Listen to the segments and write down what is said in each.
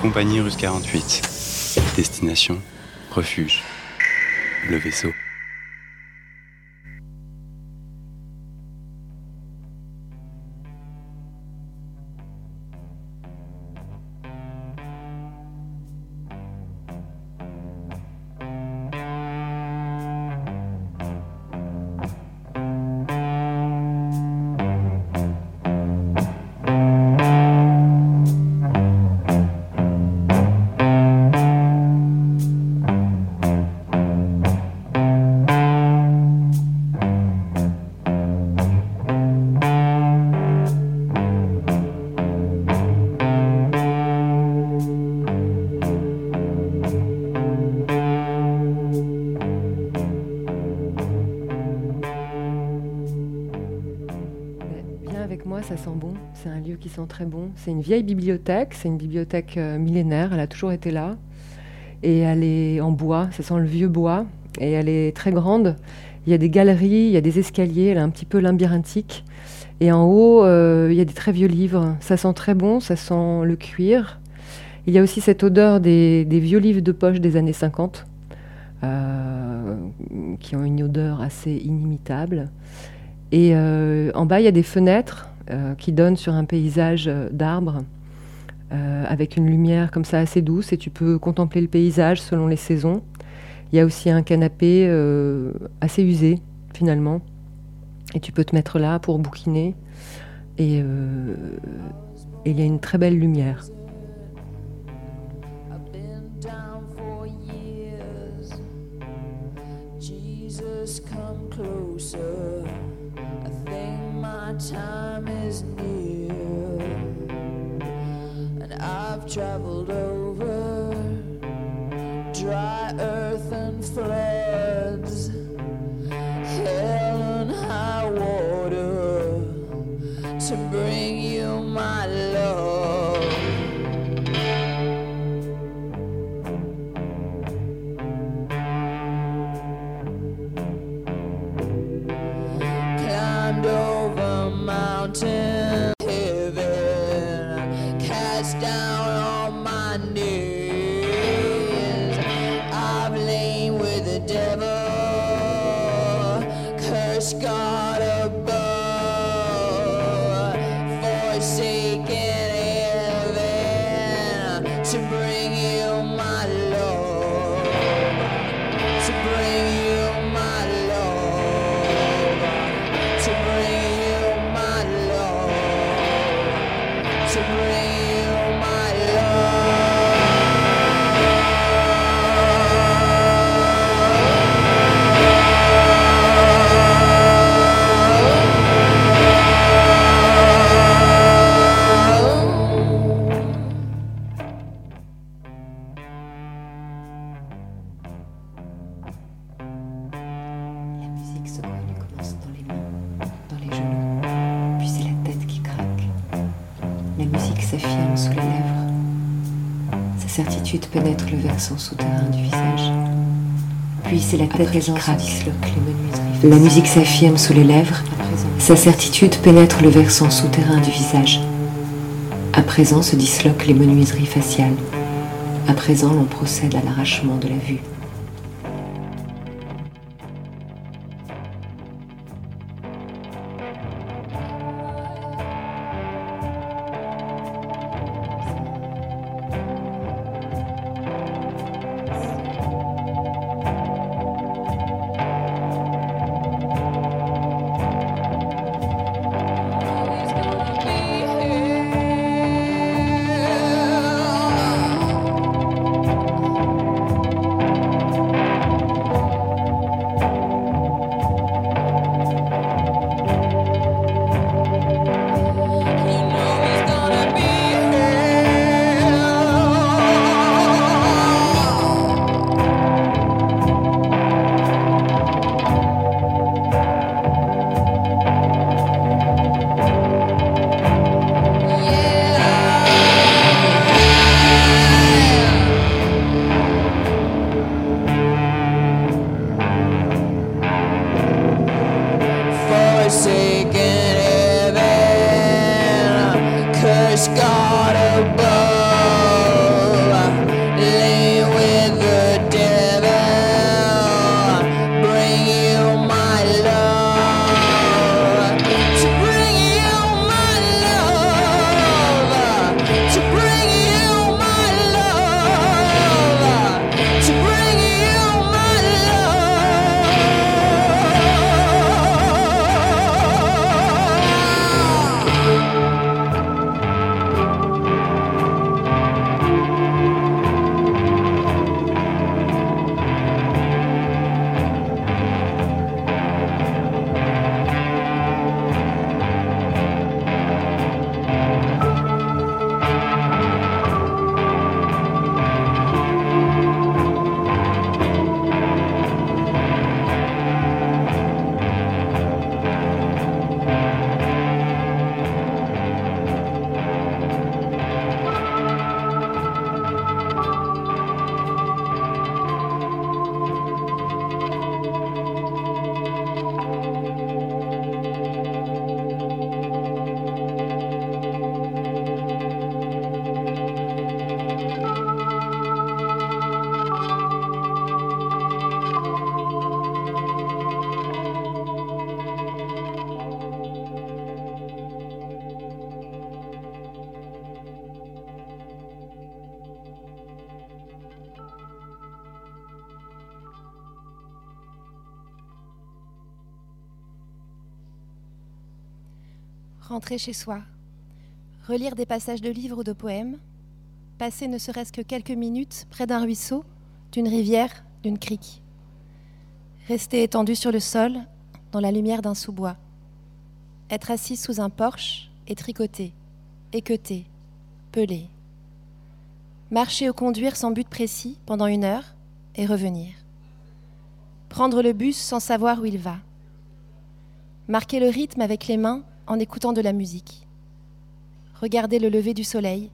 Compagnie Russe 48. Destination, refuge. Le vaisseau. Très bon. C'est une vieille bibliothèque, c'est une bibliothèque euh, millénaire, elle a toujours été là. Et elle est en bois, ça sent le vieux bois, et elle est très grande. Il y a des galeries, il y a des escaliers, elle est un petit peu labyrinthique. Et en haut, euh, il y a des très vieux livres. Ça sent très bon, ça sent le cuir. Il y a aussi cette odeur des, vieux livres de poche des années 50, euh, qui ont une odeur assez inimitable. Et en bas, il y a des fenêtres qui donne sur un paysage euh, d'arbres euh, avec une lumière comme ça assez douce et tu peux contempler le paysage selon les saisons. Il y a aussi un canapé assez usé finalement et tu peux te mettre là pour bouquiner et, il y a une très belle lumière. time traveled over dry earth and floods, hell and high water to bring you my love. Souterrain du visage. Puis c'est la tête qui craque. La musique s'affirme sous les lèvres. Sa certitude pénètre le versant souterrain du visage. À présent se disloquent les menuiseries faciales. À présent, l'on procède à l'arrachement de la vue. Rentrer chez soi, relire des passages de livres ou de poèmes, passer ne serait-ce que quelques minutes près d'un ruisseau, d'une rivière, d'une crique. Rester étendu sur le sol, dans la lumière d'un sous-bois. Être assis sous un porche et tricoter, équeuter, peler. Marcher ou conduire sans but précis pendant une heure et revenir. Prendre le bus sans savoir où il va. Marquer le rythme avec les mains en écoutant de la musique. Regarder le lever du soleil,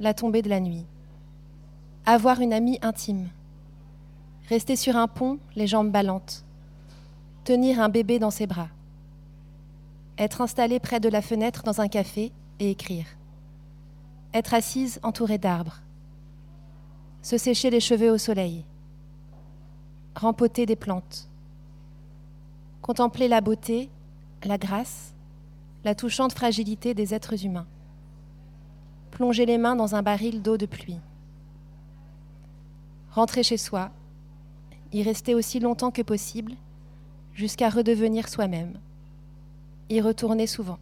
la tombée de la nuit. Avoir une amie intime. Rester sur un pont, les jambes ballantes. Tenir un bébé dans ses bras. Être installé près de la fenêtre dans un café et écrire. Être assise entourée d'arbres. Se sécher les cheveux au soleil. Rempoter des plantes. Contempler la beauté, la grâce, la touchante fragilité des êtres humains. Plonger les mains dans un baril d'eau de pluie. Rentrer chez soi, y rester aussi longtemps que possible, jusqu'à redevenir soi-même. Y retourner souvent.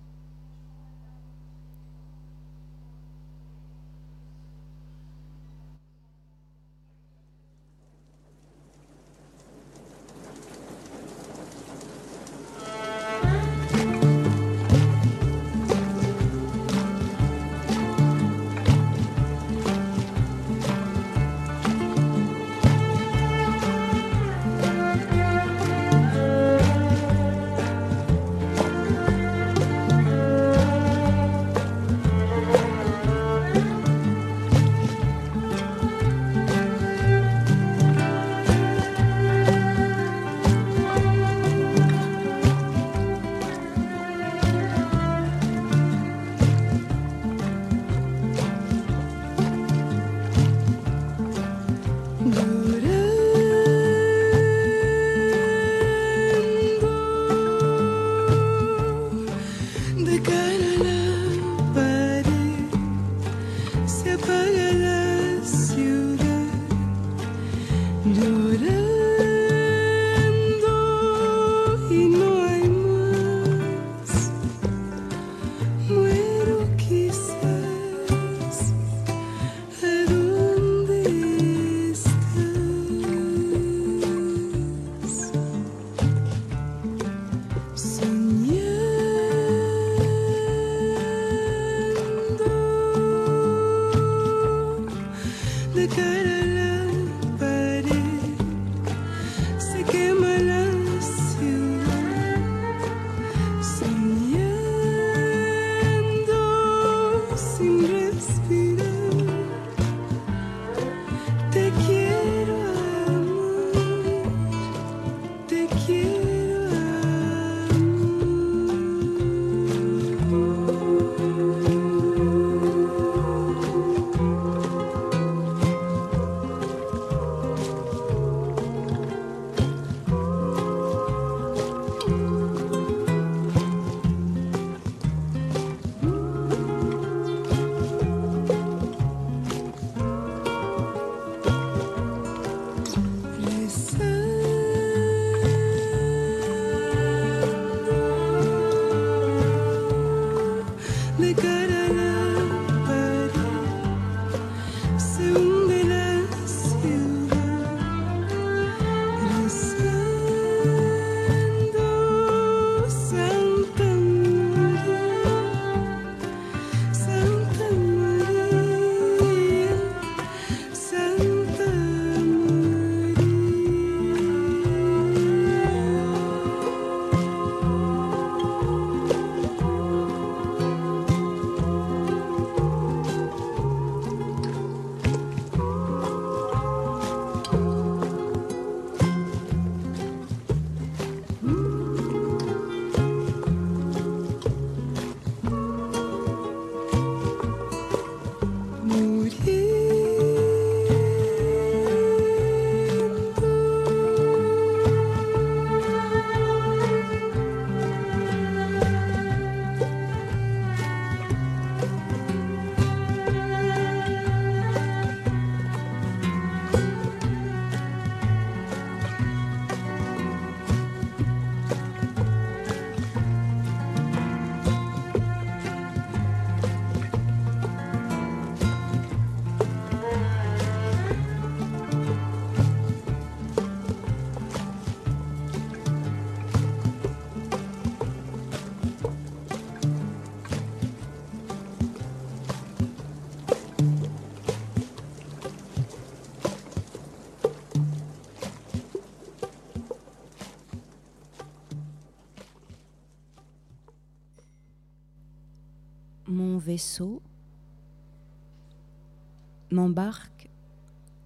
M'embarque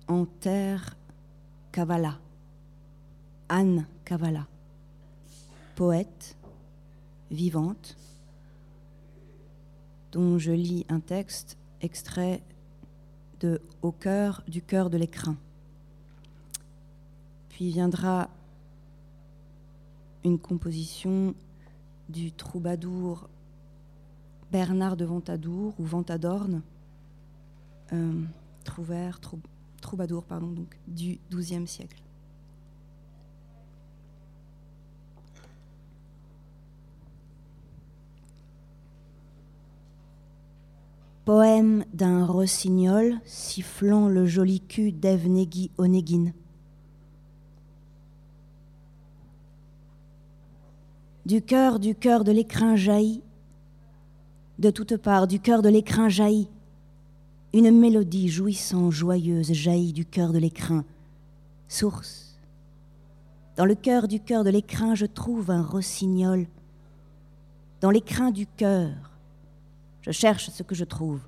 en terre Kavala, Anne Kavala, poète, vivante, dont je lis un texte extrait de Au cœur du cœur de l'écrin. Puis viendra une composition du troubadour Bernard de Ventadour ou Ventadorne, euh, troubadour du XIIe siècle. Poème d'un rossignol sifflant le joli cul d'Evnegi Onegin. Du cœur, du cœur de l'écrin jaillit, de toutes parts, du cœur de l'écrin jaillit, une mélodie jouissant, joyeuse jaillit du cœur de l'écrin. Source. Dans le cœur du cœur de l'écrin, je trouve un rossignol. Dans l'écrin du cœur, je cherche ce que je trouve.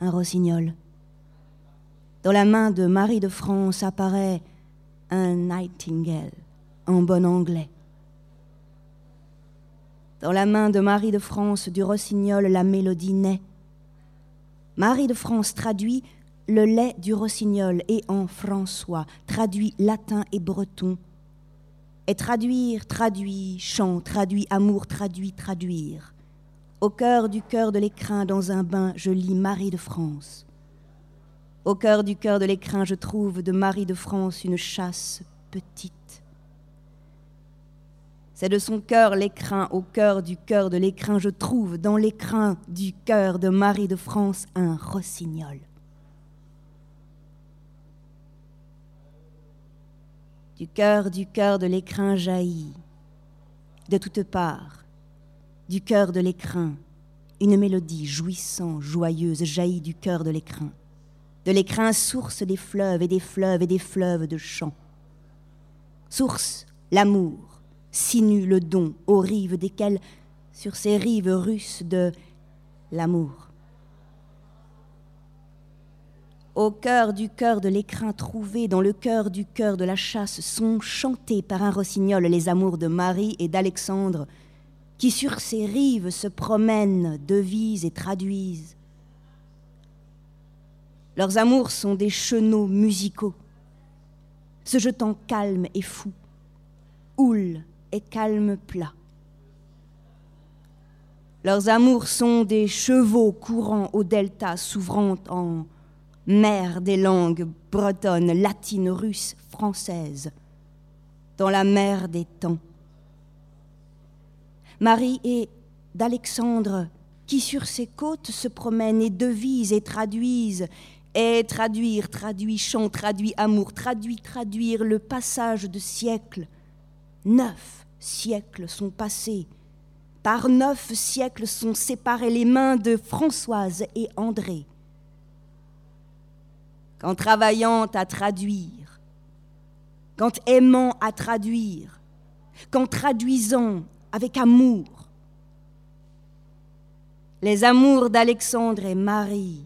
Un rossignol. Dans la main de Marie de France apparaît un nightingale en bon anglais. Dans la main de Marie de France du rossignol, la mélodie naît. Marie de France traduit le lait du rossignol et en François traduit latin et breton. Et traduire, traduit, chant, traduit amour, traduit, traduire. Au cœur du cœur de l'écrin, dans un bain, je lis Marie de France. Au cœur du cœur de l'écrin, je trouve de Marie de France une chasse petite. C'est de son cœur l'écrin, au cœur du cœur de l'écrin, je trouve dans l'écrin du cœur de Marie de France un rossignol. Du cœur du cœur de l'écrin jaillit, de toutes parts, du cœur de l'écrin, une mélodie jouissant, joyeuse jaillit du cœur de l'écrin. De l'écrin, source des fleuves et des fleuves et des fleuves de chants. Source, l'amour, sinue le don aux rives desquelles, sur ces rives russes de l'amour. Au cœur du cœur de l'écrin trouvé, dans le cœur du cœur de la chasse, sont chantés par un rossignol les amours de Marie et d'Alexandre, qui sur ces rives se promènent, devisent et traduisent. Leurs amours sont des chenaux musicaux, se jetant calmes et fous, houle et calme plat. Leurs amours sont des chevaux courant au delta, s'ouvrant en mer des langues bretonnes, latines, russes, françaises, dans la mer des temps. Marie et d'Alexandre, qui sur ces côtes se promènent et devisent et traduisent, et traduire, traduit chant, traduit amour, traduit, traduire le passage de siècles, neuf siècles sont passés. Par neuf siècles sont séparées les mains de Françoise et André. Qu'en travaillant à traduire, qu'en aimant à traduire, qu'en traduisant avec amour, les amours d'Alexandre et Marie,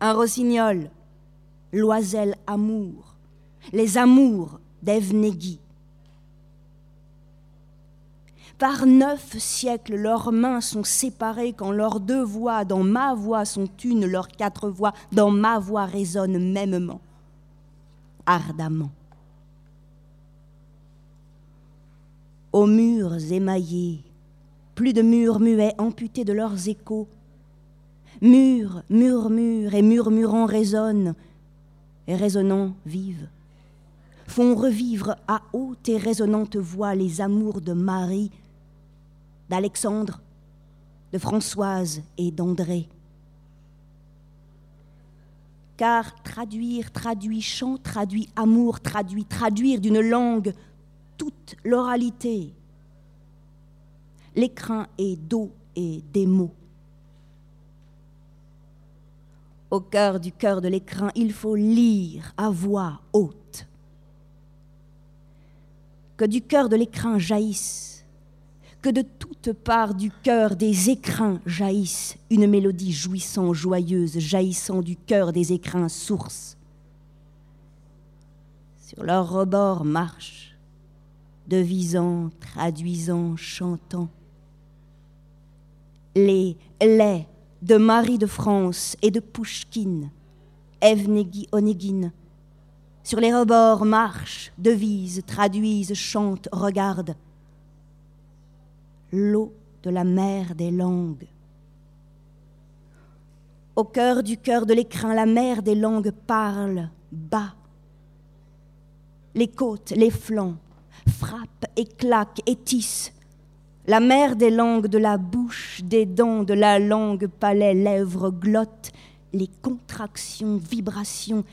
un rossignol, l'oiselle amour, les amours d'Evnegui, par neuf siècles, leurs mains sont séparées quand leurs deux voix dans ma voix sont une, leurs quatre voix dans ma voix résonnent mêmement, ardemment. Aux murs émaillés, plus de murs muets amputés de leurs échos, murs murmurent et murmurant résonnent, et résonnant vivent, font revivre à haute et résonnante voix les amours de Marie, d'Alexandre, de Françoise et d'André. Car traduire, traduit chant, traduit amour, traduit, traduire d'une langue toute l'oralité. L'écrin est d'eau et des mots. Au cœur du cœur de l'écrin, il faut lire à voix haute. Que du cœur de l'écrin jaillisse que de toutes parts du cœur des écrins jaillisse une mélodie jouissant, joyeuse, jaillissant du cœur des écrins source. Sur leur rebord marche, devisant, traduisant, chantant. Les laits de Marie de France et de Pouchkine, Evnegi Onegin, sur les rebords marchent, devisent, traduisent, chantent, regardent. L'eau de la mer des langues. Au cœur du cœur de l'écrin, la mer des langues parle bas. Les côtes, les flancs, frappent et claquent et tissent. La mer des langues, de la bouche, des dents, de la langue, palais, lèvres, glotte, les contractions, vibrations,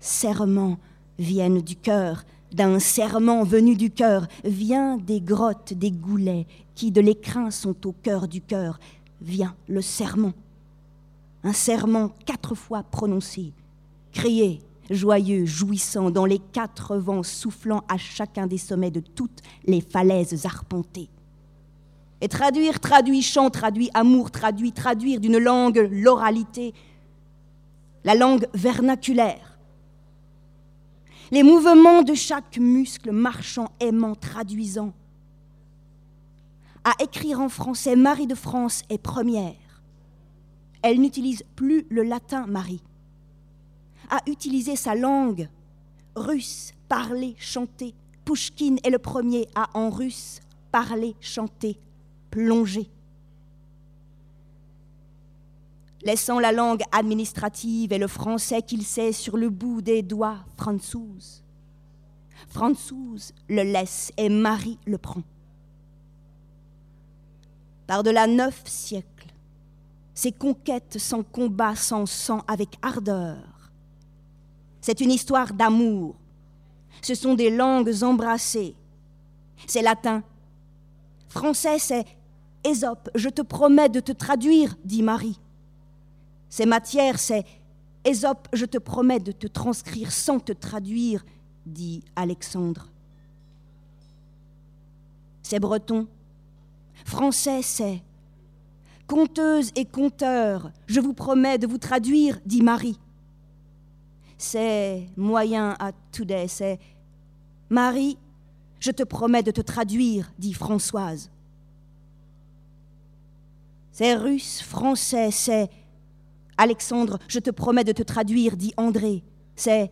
serments, viennent du cœur, d'un serment venu du cœur, vient des grottes, des goulets, qui de l'écrin sont au cœur du cœur, vient le serment. Un serment quatre fois prononcé, crié, joyeux, jouissant, dans les quatre vents soufflant à chacun des sommets de toutes les falaises arpentées. Et traduire, traduit, chant, traduit, amour, traduit, traduire d'une langue l'oralité, la langue vernaculaire, les mouvements de chaque muscle marchant, aimant, traduisant. À écrire en français, Marie de France est première. Elle n'utilise plus le latin, Marie. À utiliser sa langue, russe, parler, chanter. Pouchkine est le premier à en russe parler, chanter, plonger laissant la langue administrative et le français qu'il sait sur le bout des doigts, Françoise. Françoise le laisse et Marie le prend. Par-delà neuf siècles, ces conquêtes sans combat, sans sang, avec ardeur. C'est une histoire d'amour. Ce sont des langues embrassées. C'est latin. Français, c'est Ésope. Je te promets de te traduire, dit Marie. Ces matières, c'est Ésope, je te promets de te transcrire sans te traduire, dit Alexandre. C'est breton. Français, c'est Conteuse et conteur, je vous promets de vous traduire, dit Marie. C'est moyen à today, c'est Marie, je te promets de te traduire, dit Françoise. C'est russe, français, c'est Alexandre, je te promets de te traduire, dit André. C'est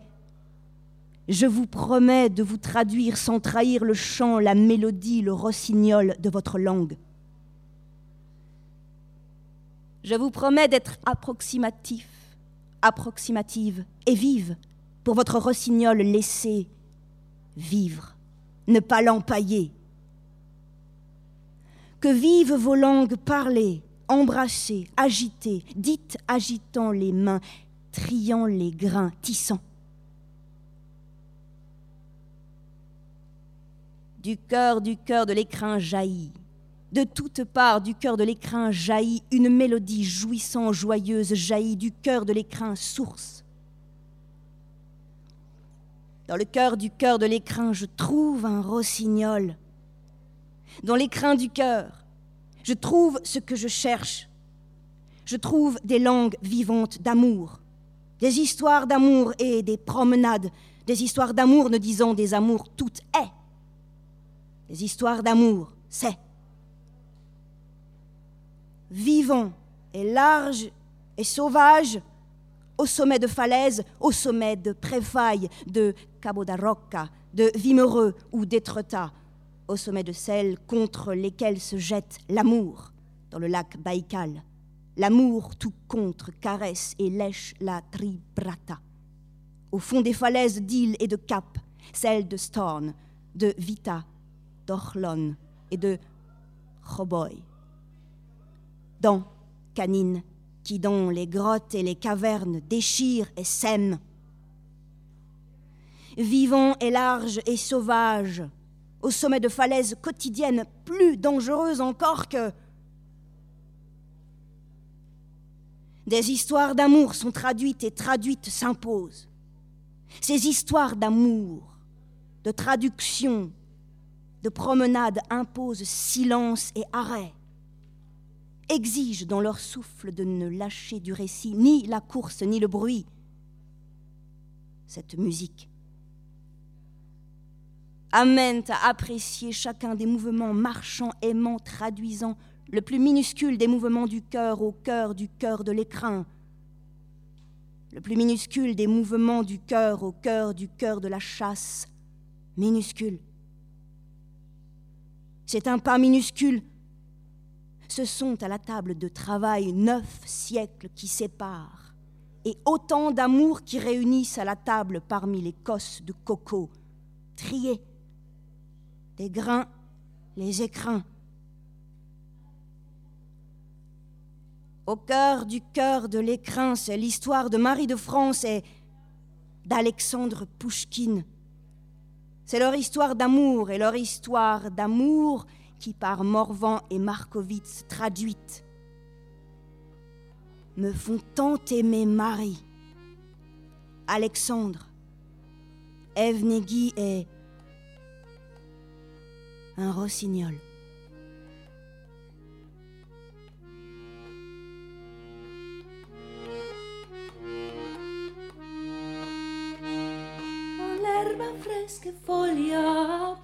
Je vous promets de vous traduire sans trahir le chant, la mélodie, le rossignol de votre langue. Je vous promets d'être approximatif, approximative et vive pour votre rossignol laissé vivre, ne pas l'empailler. Que vivent vos langues parlées, embrassez, agitez, dites agitant les mains, triant les grains, tissant. Du cœur, du cœur de l'écrin jaillit, de toutes parts du cœur de l'écrin jaillit une mélodie jouissant, joyeuse, jaillit du cœur de l'écrin source. Dans le cœur du cœur de l'écrin, je trouve un rossignol. Dans l'écrin du cœur, je trouve ce que je cherche. Je trouve des langues vivantes d'amour, des histoires d'amour et des promenades, des histoires d'amour ne disant des amours toutes est. Des histoires d'amour, c'est. Vivant et large et sauvage, au sommet de falaises, au sommet de Préfaille, de Cabo da Roca, de Vimereux ou d'Étretat, au sommet de celles contre lesquelles se jette l'amour dans le lac Baïkal. L'amour tout contre caresse et lèche la tribrata. Au fond des falaises d'îles et de caps, celles de Storn, de Vita, d'Orlon et de Choboy. Dans canines qui dans les grottes et les cavernes déchirent et sèment. Vivant et large et sauvage, au sommet de falaises quotidiennes plus dangereuses encore que... Des histoires d'amour sont traduites et traduites s'imposent. Ces histoires d'amour, de traduction, de promenade imposent silence et arrêt, exigent dans leur souffle de ne lâcher du récit ni la course ni le bruit. Cette musique amène à apprécier chacun des mouvements marchants, aimants, traduisant le plus minuscule des mouvements du cœur au cœur du cœur de l'écrin, le plus minuscule des mouvements du cœur au cœur du cœur de la chasse, minuscule. C'est un pas minuscule. Ce sont à la table de travail neuf siècles qui séparent, et autant d'amour qui réunissent à la table parmi les cosses de coco, triés, des grains, les écrins. Au cœur du cœur de l'écrin, c'est l'histoire de Marie de France et d'Alexandre Pouchkine. C'est leur histoire d'amour et leur histoire d'amour qui, par Morvan et Markovitz traduite, me font tant aimer Marie, Alexandre, Evnegi et un rossignol. l'erba fresca e foglia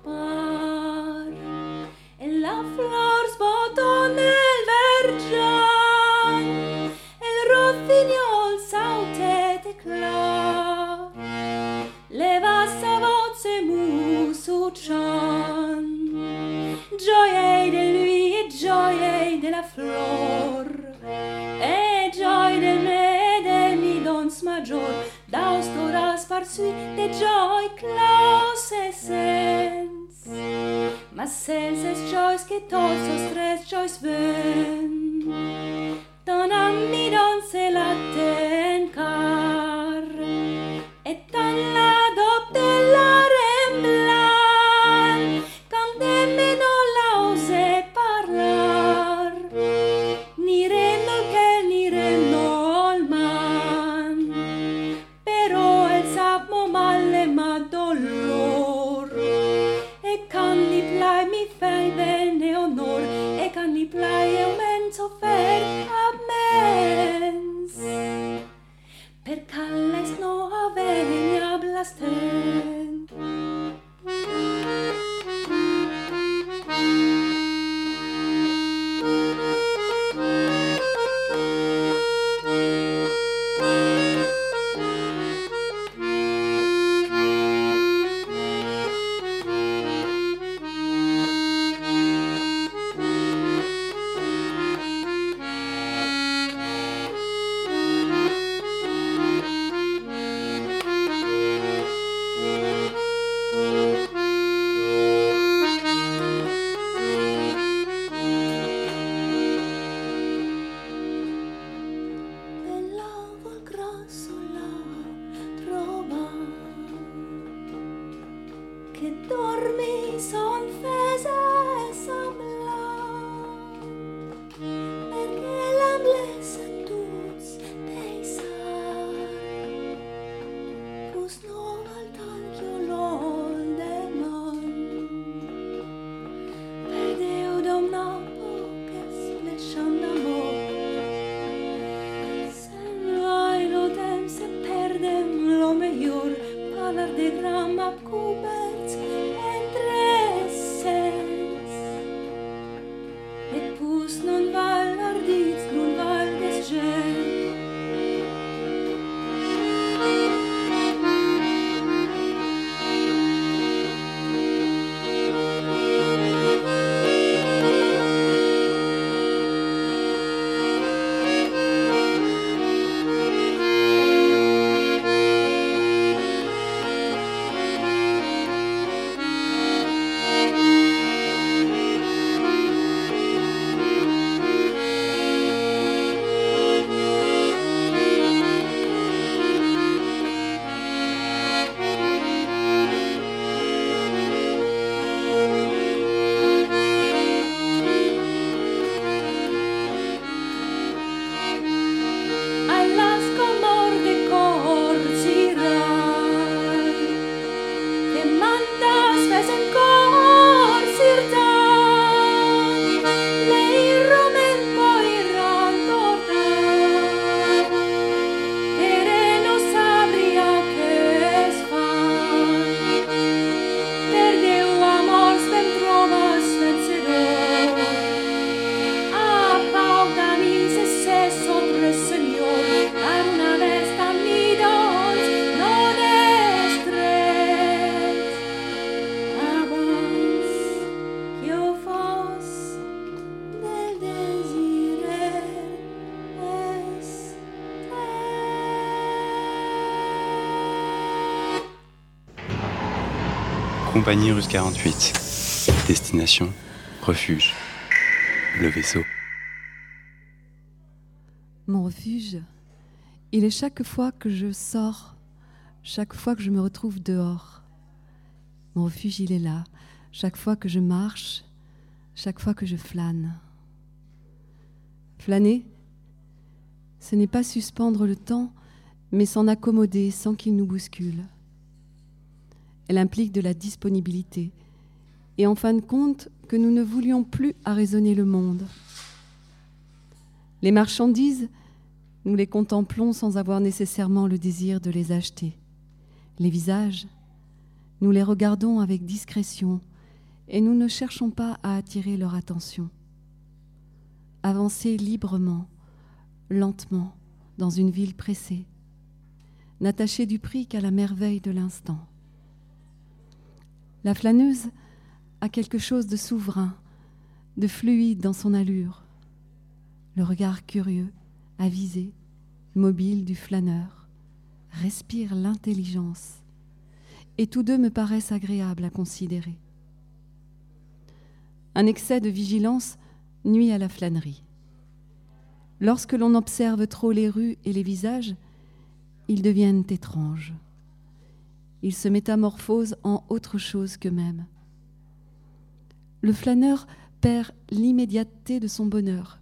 su de joy close e sense. Ma sense es choice che tot so stress choice ven. Don ammi don se la terra Compagnie Russe 48. Destination, refuge, le vaisseau. Mon refuge, il est chaque fois que je sors, chaque fois que je me retrouve dehors. Mon refuge, il est là, chaque fois que je marche, chaque fois que je flâne. Flâner, ce n'est pas suspendre le temps, mais s'en accommoder sans qu'il nous bouscule. Elle implique de la disponibilité, et en fin de compte que nous ne voulions plus arraisonner le monde. Les marchandises, nous les contemplons sans avoir nécessairement le désir de les acheter. Les visages, nous les regardons avec discrétion et nous ne cherchons pas à attirer leur attention. Avancer librement, lentement, dans une ville pressée, n'attacher du prix qu'à la merveille de l'instant. La flâneuse a quelque chose de souverain, de fluide dans son allure, le regard curieux, avisé, mobile du flâneur, respire l'intelligence, et tous deux me paraissent agréables à considérer. Un excès de vigilance nuit à la flânerie. Lorsque l'on observe trop les rues et les visages, ils deviennent étranges. Ils se métamorphosent en autre chose qu'eux-mêmes. Le flâneur perd l'immédiateté de son bonheur,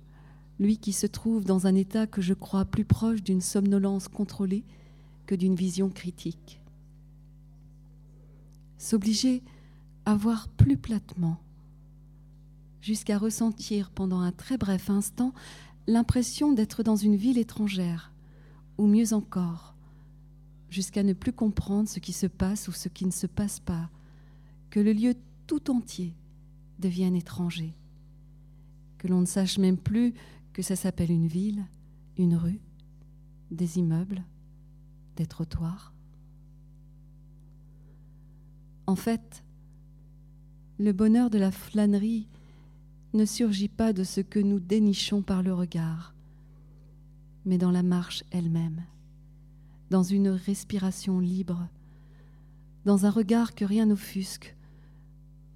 lui qui se trouve dans un état que je crois plus proche d'une somnolence contrôlée que d'une vision critique. S'obliger à voir plus platement, jusqu'à ressentir pendant un très bref instant l'impression d'être dans une ville étrangère, ou mieux encore, jusqu'à ne plus comprendre ce qui se passe ou ce qui ne se passe pas, que le lieu tout entier devienne étranger, que l'on ne sache même plus que ça s'appelle une ville, une rue, des immeubles, des trottoirs. En fait, le bonheur de la flânerie ne surgit pas de ce que nous dénichons par le regard, mais dans la marche elle-même, dans une respiration libre, dans un regard que rien n'offusque,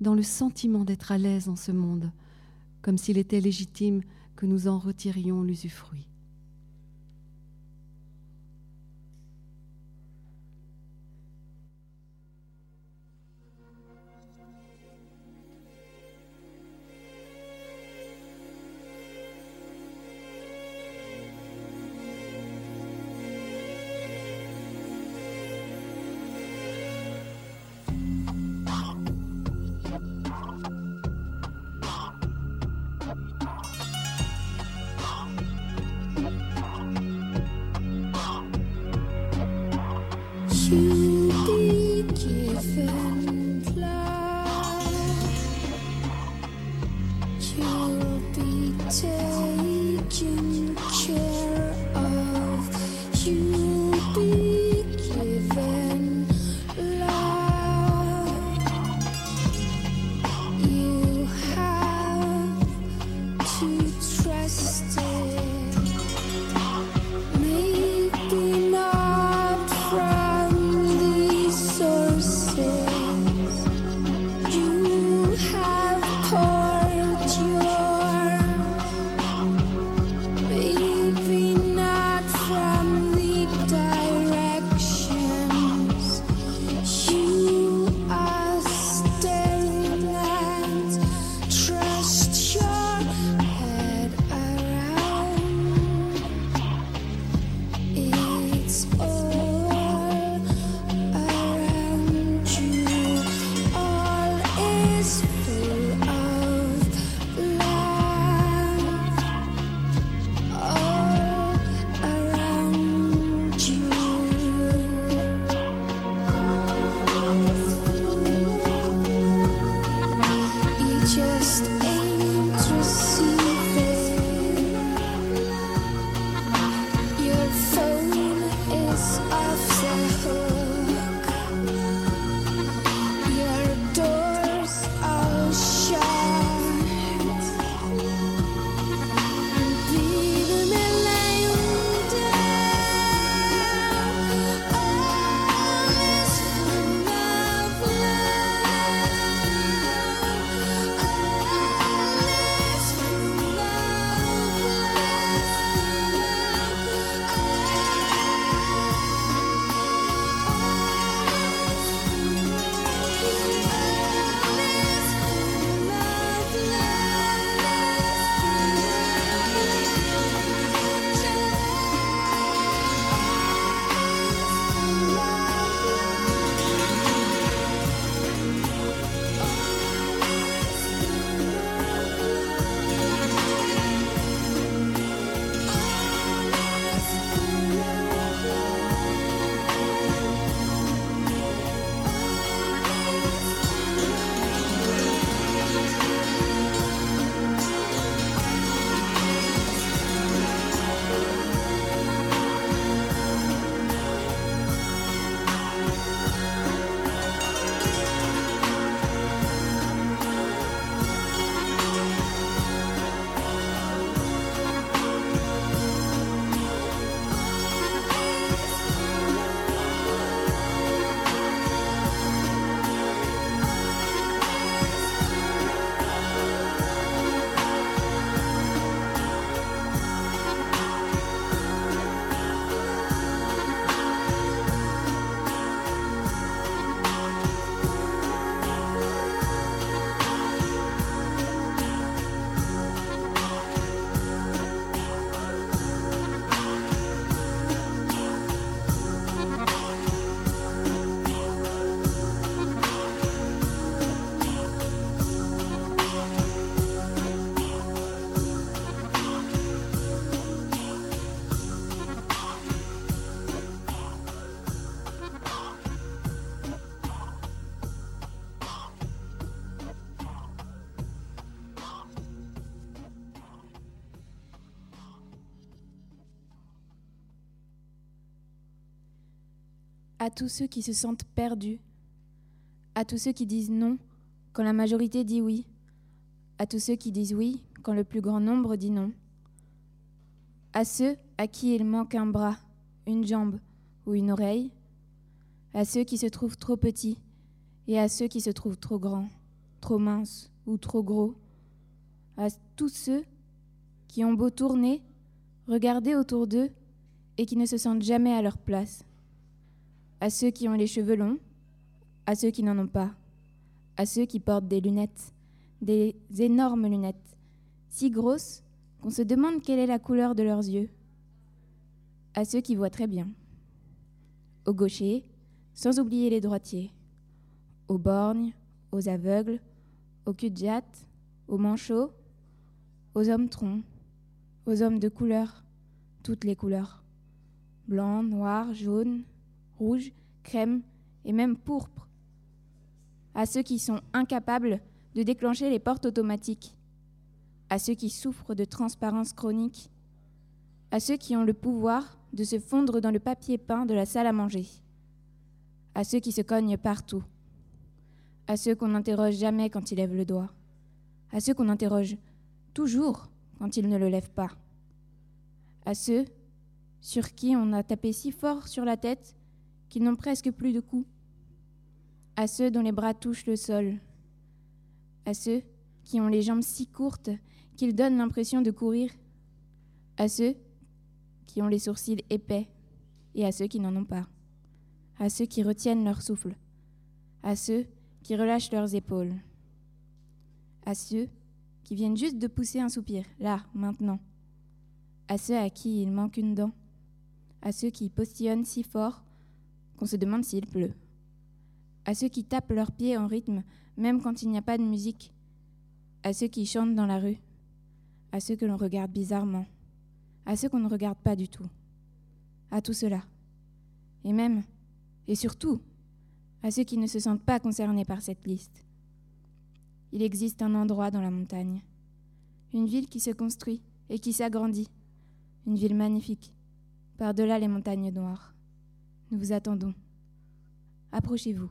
dans le sentiment d'être à l'aise en ce monde, comme s'il était légitime que nous en retirions l'usufruit. À tous ceux qui se sentent perdus, à tous ceux qui disent non quand la majorité dit oui, à tous ceux qui disent oui quand le plus grand nombre dit non, à ceux à qui il manque un bras, une jambe ou une oreille, à ceux qui se trouvent trop petits et à ceux qui se trouvent trop grands, trop minces ou trop gros, à tous ceux qui ont beau tourner, regarder autour d'eux et qui ne se sentent jamais à leur place, à ceux qui ont les cheveux longs, à ceux qui n'en ont pas, à ceux qui portent des lunettes, des énormes lunettes, si grosses qu'on se demande quelle est la couleur de leurs yeux, à ceux qui voient très bien, aux gauchers, sans oublier les droitiers, aux borgnes, aux aveugles, aux cul aux manchots, aux hommes troncs, aux hommes de couleur, toutes les couleurs, blanc, noir, jaune, rouge, crème et même pourpre, à ceux qui sont incapables de déclencher les portes automatiques, à ceux qui souffrent de transparence chronique, à ceux qui ont le pouvoir de se fondre dans le papier peint de la salle à manger, à ceux qui se cognent partout, à ceux qu'on n'interroge jamais quand ils lèvent le doigt, à ceux qu'on interroge toujours quand ils ne le lèvent pas, à ceux sur qui on a tapé si fort sur la tête qu'ils n'ont presque plus de coups, à ceux dont les bras touchent le sol, à ceux qui ont les jambes si courtes qu'ils donnent l'impression de courir, à ceux qui ont les sourcils épais et à ceux qui n'en ont pas, à ceux qui retiennent leur souffle, à ceux qui relâchent leurs épaules, à ceux qui viennent juste de pousser un soupir, là, maintenant, à ceux à qui il manque une dent, à ceux qui postillonnent si fort qu'on se demande s'il pleut, à ceux qui tapent leurs pieds en rythme même quand il n'y a pas de musique, à ceux qui chantent dans la rue, à ceux que l'on regarde bizarrement, à ceux qu'on ne regarde pas du tout, à tout cela, et même, et surtout, à ceux qui ne se sentent pas concernés par cette liste. Il existe un endroit dans la montagne, une ville qui se construit et qui s'agrandit, une ville magnifique, par-delà les montagnes noires. Nous vous attendons. Approchez-vous.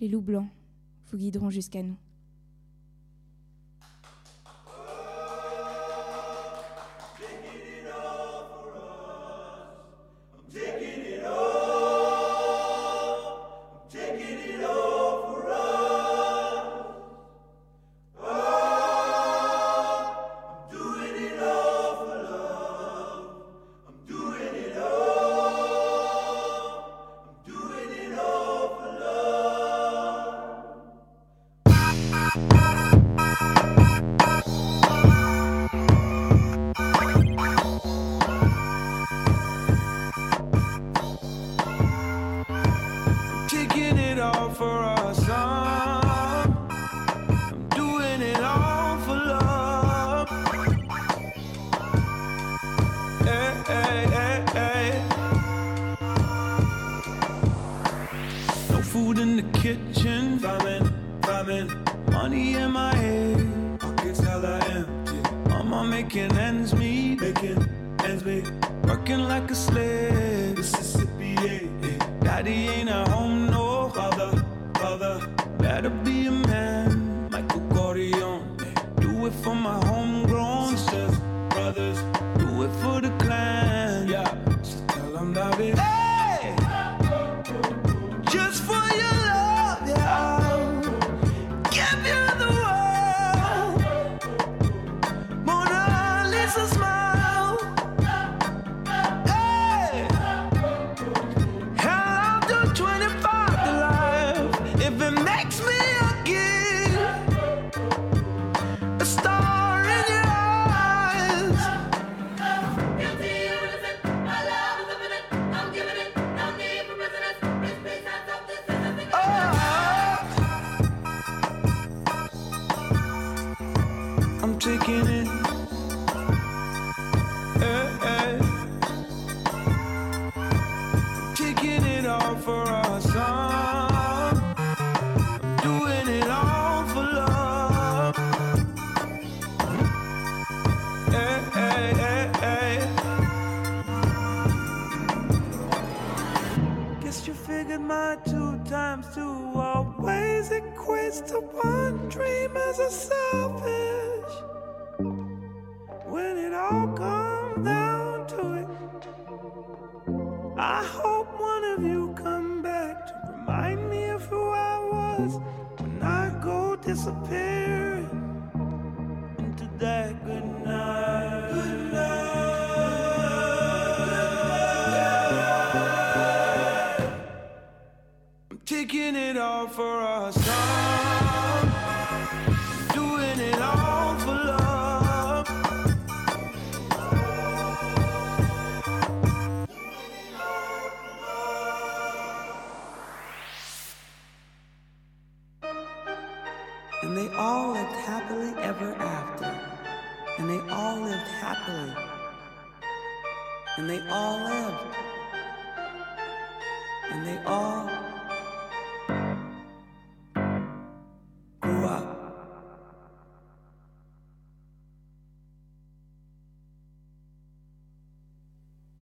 Les loups blancs vous guideront jusqu'à nous. making ends meet. Making ends meet. Working like a slave. Mississippi, yeah, yeah. Daddy ain't a equates to one dream as a selfish. When it all comes down to it, I hope one of you come back to remind me of who I was when I go disappearing into that good night. Good I'm taking it all for our happily. And they all lived. And they all